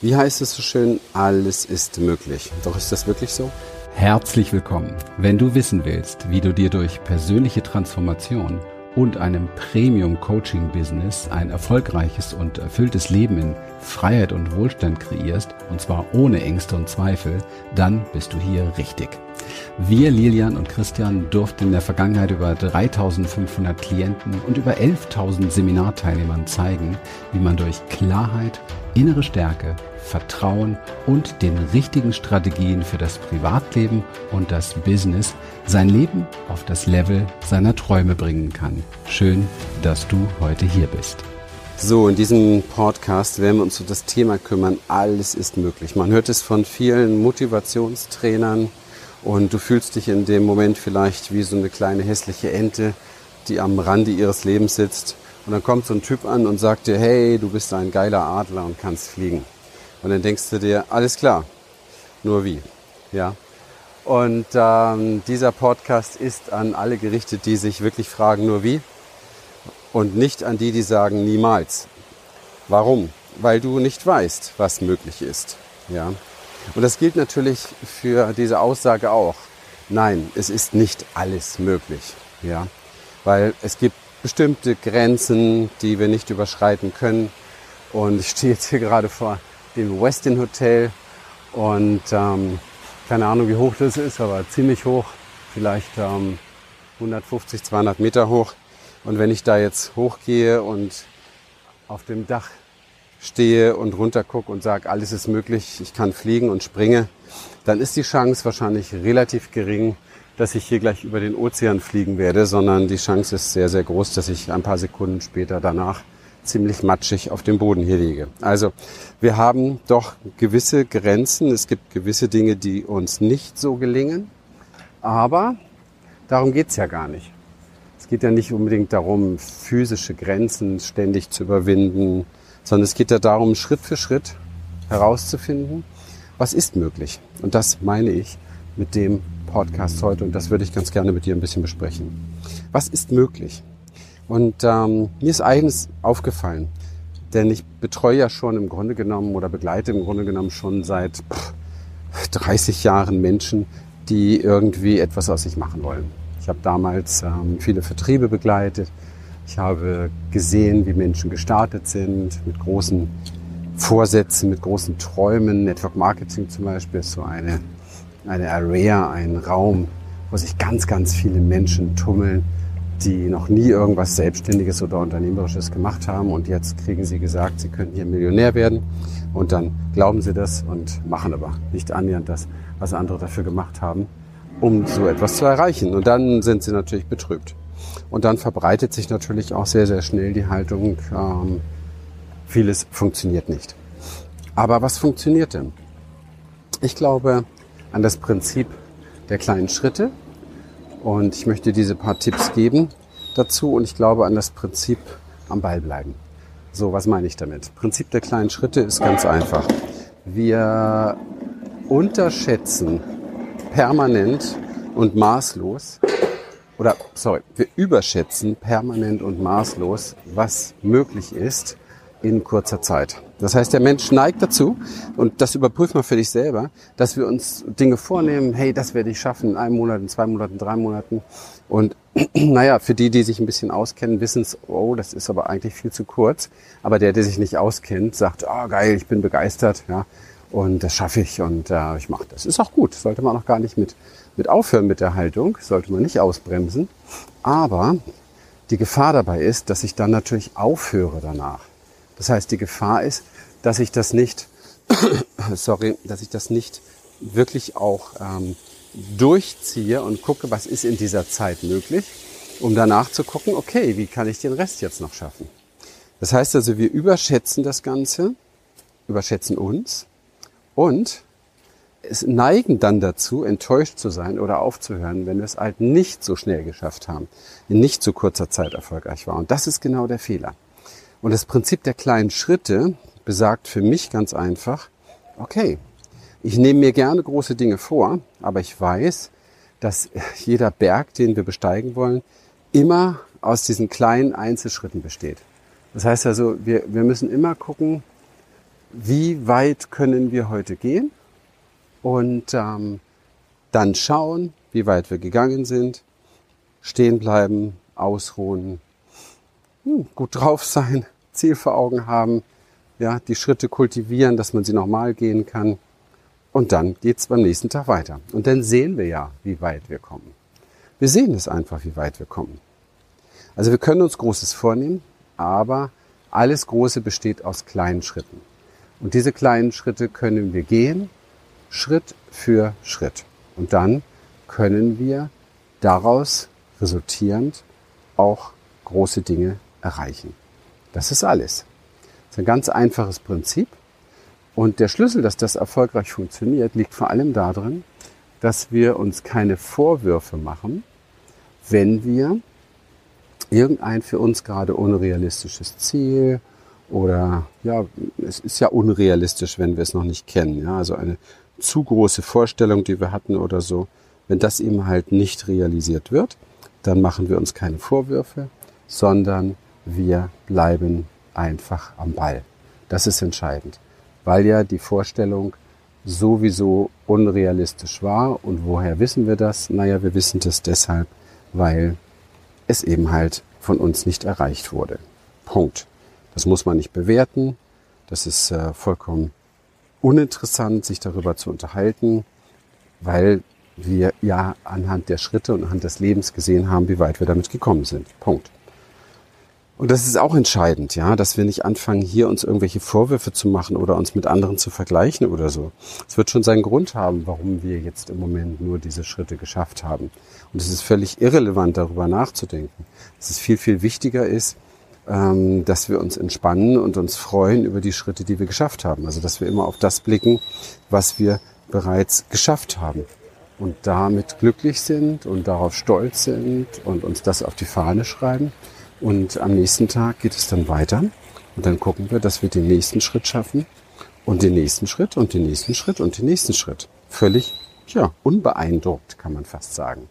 Wie heißt es so schön? Alles ist möglich. Doch ist das wirklich so? Herzlich willkommen. Wenn du wissen willst, wie du dir durch persönliche Transformation und einem Premium-Coaching-Business ein erfolgreiches und erfülltes Leben in Freiheit und Wohlstand kreierst, und zwar ohne Ängste und Zweifel, dann bist du hier richtig. Wir, Lilian und Christian, durften in der Vergangenheit über 3500 Klienten und über 11.000 Seminarteilnehmern zeigen, wie man durch Klarheit, innere Stärke, Vertrauen und den richtigen Strategien für das Privatleben und das Business sein Leben auf das Level seiner Träume bringen kann. Schön, dass du heute hier bist. So, in diesem Podcast werden wir uns um das Thema kümmern. Alles ist möglich. Man hört es von vielen Motivationstrainern und du fühlst dich in dem Moment vielleicht wie so eine kleine hässliche Ente, die am Rande ihres Lebens sitzt. Und dann kommt so ein Typ an und sagt dir, hey, du bist ein geiler Adler und kannst fliegen. Und dann denkst du dir, alles klar, nur wie. Ja. Und ähm, dieser Podcast ist an alle gerichtet, die sich wirklich fragen, nur wie. Und nicht an die, die sagen, niemals. Warum? Weil du nicht weißt, was möglich ist. Ja. Und das gilt natürlich für diese Aussage auch. Nein, es ist nicht alles möglich. Ja. Weil es gibt bestimmte Grenzen, die wir nicht überschreiten können. Und ich stehe jetzt hier gerade vor dem Westin Hotel und ähm, keine Ahnung, wie hoch das ist, aber ziemlich hoch, vielleicht ähm, 150, 200 Meter hoch. Und wenn ich da jetzt hochgehe und auf dem Dach stehe und runter gucke und sage, alles ist möglich, ich kann fliegen und springe, dann ist die Chance wahrscheinlich relativ gering, dass ich hier gleich über den Ozean fliegen werde, sondern die Chance ist sehr, sehr groß, dass ich ein paar Sekunden später danach ziemlich matschig auf dem Boden hier liege. Also wir haben doch gewisse Grenzen. Es gibt gewisse Dinge, die uns nicht so gelingen. Aber darum geht's ja gar nicht. Es geht ja nicht unbedingt darum, physische Grenzen ständig zu überwinden, sondern es geht ja darum, Schritt für Schritt herauszufinden, was ist möglich. Und das meine ich mit dem Podcast heute und das würde ich ganz gerne mit dir ein bisschen besprechen. Was ist möglich? Und ähm, mir ist eines aufgefallen, denn ich betreue ja schon im Grunde genommen oder begleite im Grunde genommen schon seit pff, 30 Jahren Menschen, die irgendwie etwas aus sich machen wollen. Ich habe damals ähm, viele Vertriebe begleitet. Ich habe gesehen, wie Menschen gestartet sind mit großen Vorsätzen, mit großen Träumen. Network Marketing zum Beispiel ist so eine, eine Area, ein Raum, wo sich ganz, ganz viele Menschen tummeln die noch nie irgendwas Selbstständiges oder Unternehmerisches gemacht haben und jetzt kriegen sie gesagt, sie können hier Millionär werden und dann glauben sie das und machen aber nicht annähernd das, was andere dafür gemacht haben, um so etwas zu erreichen. Und dann sind sie natürlich betrübt. Und dann verbreitet sich natürlich auch sehr, sehr schnell die Haltung, ähm, vieles funktioniert nicht. Aber was funktioniert denn? Ich glaube an das Prinzip der kleinen Schritte, und ich möchte diese paar Tipps geben dazu und ich glaube an das Prinzip am Ball bleiben. So, was meine ich damit? Prinzip der kleinen Schritte ist ganz einfach. Wir unterschätzen permanent und maßlos oder sorry, wir überschätzen permanent und maßlos, was möglich ist in kurzer Zeit. Das heißt, der Mensch neigt dazu, und das überprüft man für dich selber, dass wir uns Dinge vornehmen, hey, das werde ich schaffen in einem Monat, in zwei Monaten, drei Monaten. Und naja, für die, die sich ein bisschen auskennen, wissen es, oh, das ist aber eigentlich viel zu kurz. Aber der, der sich nicht auskennt, sagt, oh, geil, ich bin begeistert, ja, und das schaffe ich und äh, ich mache das. Ist auch gut, sollte man auch gar nicht mit, mit aufhören mit der Haltung, sollte man nicht ausbremsen. Aber die Gefahr dabei ist, dass ich dann natürlich aufhöre danach. Das heißt, die Gefahr ist, dass ich das nicht, sorry, dass ich das nicht wirklich auch ähm, durchziehe und gucke, was ist in dieser Zeit möglich, um danach zu gucken, okay, wie kann ich den Rest jetzt noch schaffen? Das heißt also, wir überschätzen das Ganze, überschätzen uns und es neigen dann dazu, enttäuscht zu sein oder aufzuhören, wenn wir es halt nicht so schnell geschafft haben, in nicht so kurzer Zeit erfolgreich war. Und das ist genau der Fehler. Und das Prinzip der kleinen Schritte besagt für mich ganz einfach, okay, ich nehme mir gerne große Dinge vor, aber ich weiß, dass jeder Berg, den wir besteigen wollen, immer aus diesen kleinen Einzelschritten besteht. Das heißt also, wir, wir müssen immer gucken, wie weit können wir heute gehen und ähm, dann schauen, wie weit wir gegangen sind, stehen bleiben, ausruhen, gut drauf sein, Ziel vor Augen haben, ja, die Schritte kultivieren, dass man sie nochmal gehen kann. Und dann geht's beim nächsten Tag weiter. Und dann sehen wir ja, wie weit wir kommen. Wir sehen es einfach, wie weit wir kommen. Also wir können uns Großes vornehmen, aber alles Große besteht aus kleinen Schritten. Und diese kleinen Schritte können wir gehen, Schritt für Schritt. Und dann können wir daraus resultierend auch große Dinge erreichen. Das ist alles. Das ist ein ganz einfaches Prinzip. Und der Schlüssel, dass das erfolgreich funktioniert, liegt vor allem darin, dass wir uns keine Vorwürfe machen, wenn wir irgendein für uns gerade unrealistisches Ziel oder ja, es ist ja unrealistisch, wenn wir es noch nicht kennen. Ja, also eine zu große Vorstellung, die wir hatten oder so. Wenn das eben halt nicht realisiert wird, dann machen wir uns keine Vorwürfe, sondern wir bleiben einfach am Ball. Das ist entscheidend, weil ja die Vorstellung sowieso unrealistisch war. Und woher wissen wir das? Naja, wir wissen das deshalb, weil es eben halt von uns nicht erreicht wurde. Punkt. Das muss man nicht bewerten. Das ist äh, vollkommen uninteressant, sich darüber zu unterhalten, weil wir ja anhand der Schritte und anhand des Lebens gesehen haben, wie weit wir damit gekommen sind. Punkt. Und das ist auch entscheidend, ja, dass wir nicht anfangen, hier uns irgendwelche Vorwürfe zu machen oder uns mit anderen zu vergleichen oder so. Es wird schon seinen Grund haben, warum wir jetzt im Moment nur diese Schritte geschafft haben. Und es ist völlig irrelevant, darüber nachzudenken. Dass es viel, viel wichtiger ist, ähm, dass wir uns entspannen und uns freuen über die Schritte, die wir geschafft haben. Also, dass wir immer auf das blicken, was wir bereits geschafft haben und damit glücklich sind und darauf stolz sind und uns das auf die Fahne schreiben und am nächsten Tag geht es dann weiter. Und dann gucken wir, dass wir den nächsten Schritt schaffen und den nächsten Schritt und den nächsten Schritt und den nächsten Schritt. Völlig, ja, unbeeindruckt, kann man fast sagen.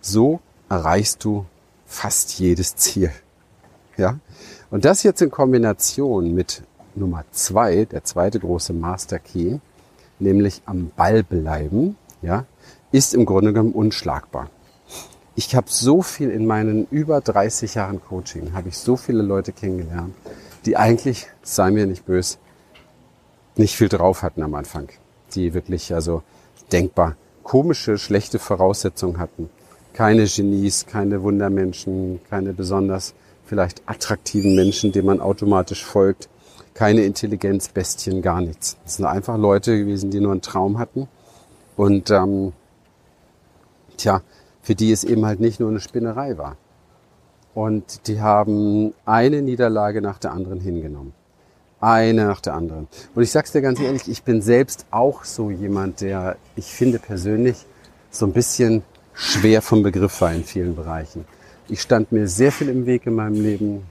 So erreichst du fast jedes Ziel. Ja? Und das jetzt in Kombination mit Nummer zwei, der zweite große Master Key, nämlich am Ball bleiben, ja, ist im Grunde genommen unschlagbar ich habe so viel in meinen über 30 Jahren Coaching, habe ich so viele Leute kennengelernt, die eigentlich, sei mir nicht böse, nicht viel drauf hatten am Anfang. Die wirklich, also denkbar komische, schlechte Voraussetzungen hatten. Keine Genies, keine Wundermenschen, keine besonders vielleicht attraktiven Menschen, denen man automatisch folgt. Keine Intelligenzbestien, gar nichts. Das sind einfach Leute gewesen, die nur einen Traum hatten. Und ähm, tja, für die es eben halt nicht nur eine Spinnerei war. Und die haben eine Niederlage nach der anderen hingenommen. Eine nach der anderen. Und ich sag's dir ganz ehrlich, ich bin selbst auch so jemand, der, ich finde persönlich, so ein bisschen schwer vom Begriff war in vielen Bereichen. Ich stand mir sehr viel im Weg in meinem Leben.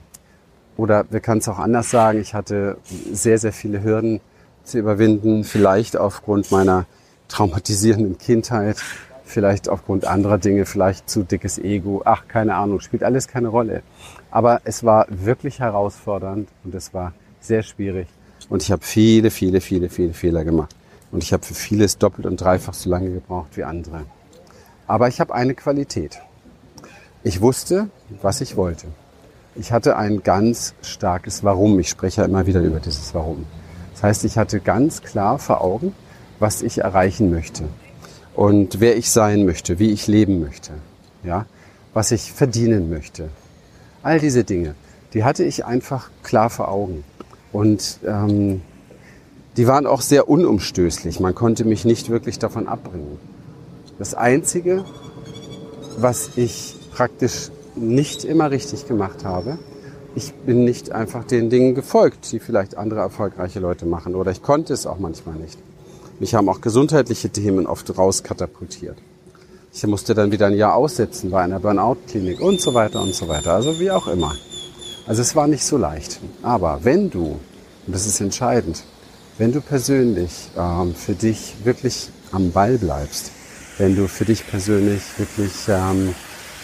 Oder wir können es auch anders sagen, ich hatte sehr, sehr viele Hürden zu überwinden, vielleicht aufgrund meiner traumatisierenden Kindheit, vielleicht aufgrund anderer Dinge, vielleicht zu dickes Ego, ach, keine Ahnung, spielt alles keine Rolle. Aber es war wirklich herausfordernd und es war sehr schwierig. Und ich habe viele, viele, viele, viele Fehler gemacht. Und ich habe für vieles doppelt und dreifach so lange gebraucht wie andere. Aber ich habe eine Qualität. Ich wusste, was ich wollte. Ich hatte ein ganz starkes Warum. Ich spreche ja immer wieder über dieses Warum. Das heißt, ich hatte ganz klar vor Augen, was ich erreichen möchte und wer ich sein möchte, wie ich leben möchte, ja, was ich verdienen möchte. All diese Dinge, die hatte ich einfach klar vor Augen. Und ähm, die waren auch sehr unumstößlich. Man konnte mich nicht wirklich davon abbringen. Das Einzige, was ich praktisch nicht immer richtig gemacht habe, ich bin nicht einfach den Dingen gefolgt, die vielleicht andere erfolgreiche Leute machen. Oder ich konnte es auch manchmal nicht. Mich haben auch gesundheitliche Themen oft rauskatapultiert. Ich musste dann wieder ein Jahr aussetzen bei einer Burnout-Klinik und so weiter und so weiter. Also wie auch immer. Also es war nicht so leicht. Aber wenn du, und das ist entscheidend, wenn du persönlich ähm, für dich wirklich am Ball bleibst, wenn du für dich persönlich wirklich ähm,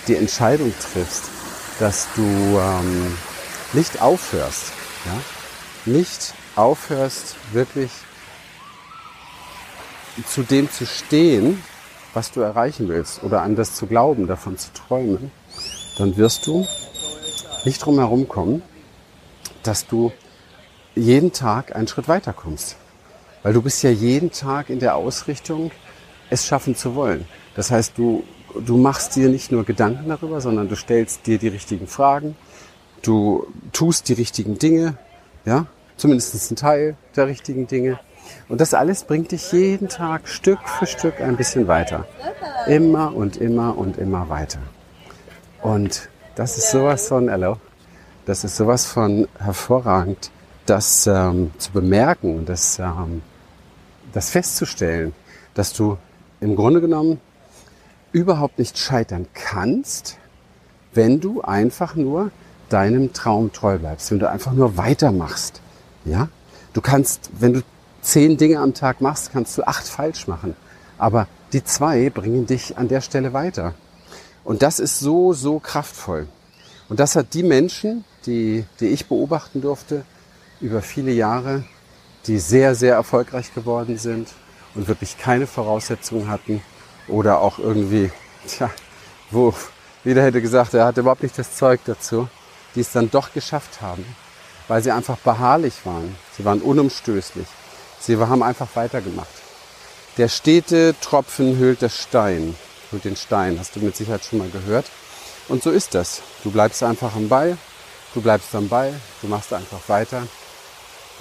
die Entscheidung triffst, dass du ähm, nicht aufhörst, ja, nicht aufhörst, wirklich zu dem zu stehen, was du erreichen willst oder an das zu glauben, davon zu träumen, dann wirst du nicht drum herum kommen, dass du jeden Tag einen Schritt weiter kommst. Weil du bist ja jeden Tag in der Ausrichtung, es schaffen zu wollen. Das heißt, du, du machst dir nicht nur Gedanken darüber, sondern du stellst dir die richtigen Fragen, du tust die richtigen Dinge, ja, zumindest ein Teil der richtigen Dinge. Und das alles bringt dich jeden Tag Stück für Stück ein bisschen weiter. Immer und immer und immer weiter. Und das ist sowas von, hello, das ist sowas von hervorragend, das ähm, zu bemerken und das, ähm, das festzustellen, dass du im Grunde genommen überhaupt nicht scheitern kannst, wenn du einfach nur deinem Traum treu bleibst, wenn du einfach nur weitermachst. Ja? Du kannst, wenn du zehn Dinge am Tag machst, kannst du acht falsch machen. Aber die zwei bringen dich an der Stelle weiter. Und das ist so, so kraftvoll. Und das hat die Menschen, die, die ich beobachten durfte, über viele Jahre, die sehr, sehr erfolgreich geworden sind und wirklich keine Voraussetzungen hatten oder auch irgendwie, tja, wo jeder hätte gesagt, er hat überhaupt nicht das Zeug dazu, die es dann doch geschafft haben, weil sie einfach beharrlich waren. Sie waren unumstößlich. Sie haben einfach weitergemacht. Der stete Tropfen hüllt das Stein, hüllt den Stein, hast du mit Sicherheit schon mal gehört. Und so ist das. Du bleibst einfach am Ball, du bleibst am Ball, du machst einfach weiter.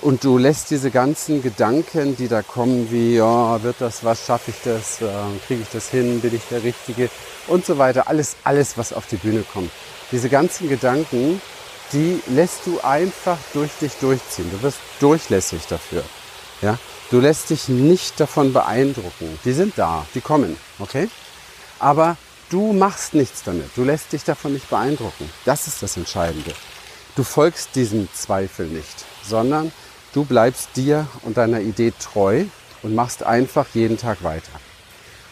Und du lässt diese ganzen Gedanken, die da kommen, wie, ja, wird das, was schaffe ich das, äh, kriege ich das hin, bin ich der Richtige und so weiter, alles, alles, was auf die Bühne kommt. Diese ganzen Gedanken, die lässt du einfach durch dich durchziehen. Du wirst durchlässig dafür. Ja? Du lässt dich nicht davon beeindrucken. Die sind da, die kommen, okay? Aber du machst nichts damit. Du lässt dich davon nicht beeindrucken. Das ist das Entscheidende. Du folgst diesem Zweifel nicht, sondern du bleibst dir und deiner Idee treu und machst einfach jeden Tag weiter.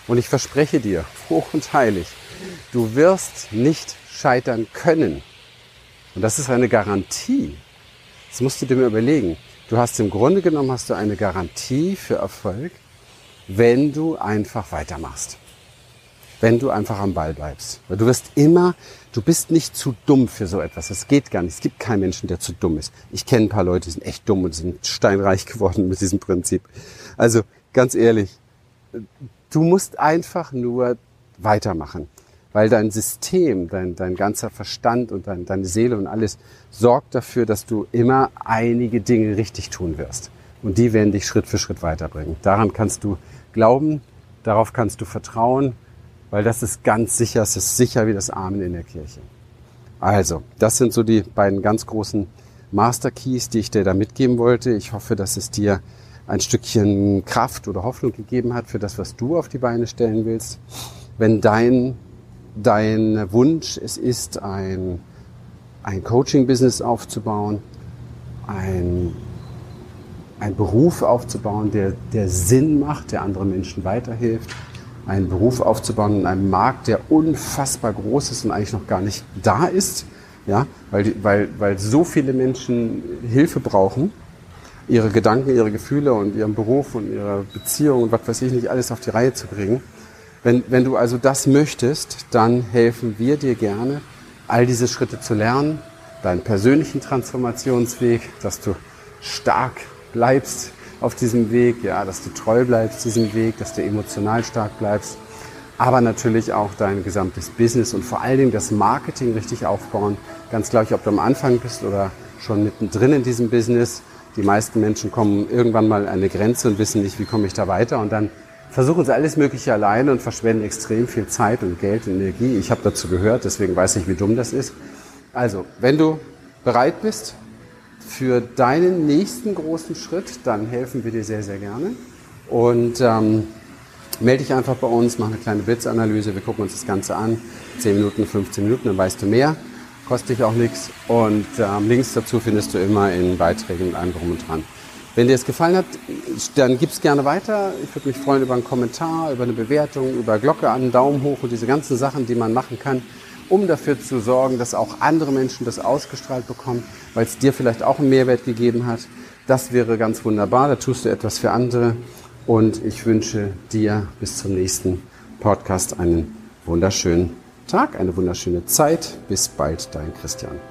Und ich verspreche dir, hoch und heilig, du wirst nicht scheitern können. Und das ist eine Garantie. Das musst du dir mal überlegen. Du hast im Grunde genommen hast du eine Garantie für Erfolg, wenn du einfach weitermachst. Wenn du einfach am Ball bleibst. Weil du wirst immer, du bist nicht zu dumm für so etwas. Das geht gar nicht. Es gibt keinen Menschen, der zu dumm ist. Ich kenne ein paar Leute, die sind echt dumm und sind steinreich geworden mit diesem Prinzip. Also ganz ehrlich, du musst einfach nur weitermachen weil dein System, dein, dein ganzer Verstand und dein, deine Seele und alles sorgt dafür, dass du immer einige Dinge richtig tun wirst. Und die werden dich Schritt für Schritt weiterbringen. Daran kannst du glauben, darauf kannst du vertrauen, weil das ist ganz sicher, es ist sicher wie das Amen in der Kirche. Also, das sind so die beiden ganz großen Master Keys, die ich dir da mitgeben wollte. Ich hoffe, dass es dir ein Stückchen Kraft oder Hoffnung gegeben hat für das, was du auf die Beine stellen willst. Wenn dein dein Wunsch es ist, ein, ein Coaching-Business aufzubauen, ein, ein Beruf aufzubauen, der, der Sinn macht, der anderen Menschen weiterhilft, einen Beruf aufzubauen in einem Markt, der unfassbar groß ist und eigentlich noch gar nicht da ist, ja, weil, weil, weil so viele Menschen Hilfe brauchen, ihre Gedanken, ihre Gefühle und ihren Beruf und ihre Beziehung und was weiß ich nicht alles auf die Reihe zu bringen. Wenn, wenn du also das möchtest, dann helfen wir dir gerne, all diese Schritte zu lernen, deinen persönlichen Transformationsweg, dass du stark bleibst auf diesem Weg, ja, dass du treu bleibst diesem Weg, dass du emotional stark bleibst, aber natürlich auch dein gesamtes Business und vor allen Dingen das Marketing richtig aufbauen. Ganz gleich, ob du am Anfang bist oder schon mittendrin in diesem Business. Die meisten Menschen kommen irgendwann mal an eine Grenze und wissen nicht, wie komme ich da weiter und dann versuchen sie alles Mögliche alleine und verschwenden extrem viel Zeit und Geld und Energie. Ich habe dazu gehört, deswegen weiß ich, wie dumm das ist. Also, wenn du bereit bist für deinen nächsten großen Schritt, dann helfen wir dir sehr, sehr gerne. Und ähm, melde dich einfach bei uns, mach eine kleine Blitzanalyse, wir gucken uns das Ganze an. 10 Minuten, 15 Minuten, dann weißt du mehr. Kostet dich auch nichts. Und ähm, Links dazu findest du immer in Beiträgen und allem drum und dran. Wenn dir es gefallen hat, dann gib es gerne weiter. Ich würde mich freuen über einen Kommentar, über eine Bewertung, über Glocke an, Daumen hoch und diese ganzen Sachen, die man machen kann, um dafür zu sorgen, dass auch andere Menschen das ausgestrahlt bekommen, weil es dir vielleicht auch einen Mehrwert gegeben hat. Das wäre ganz wunderbar. Da tust du etwas für andere. Und ich wünsche dir bis zum nächsten Podcast einen wunderschönen Tag, eine wunderschöne Zeit. Bis bald, dein Christian.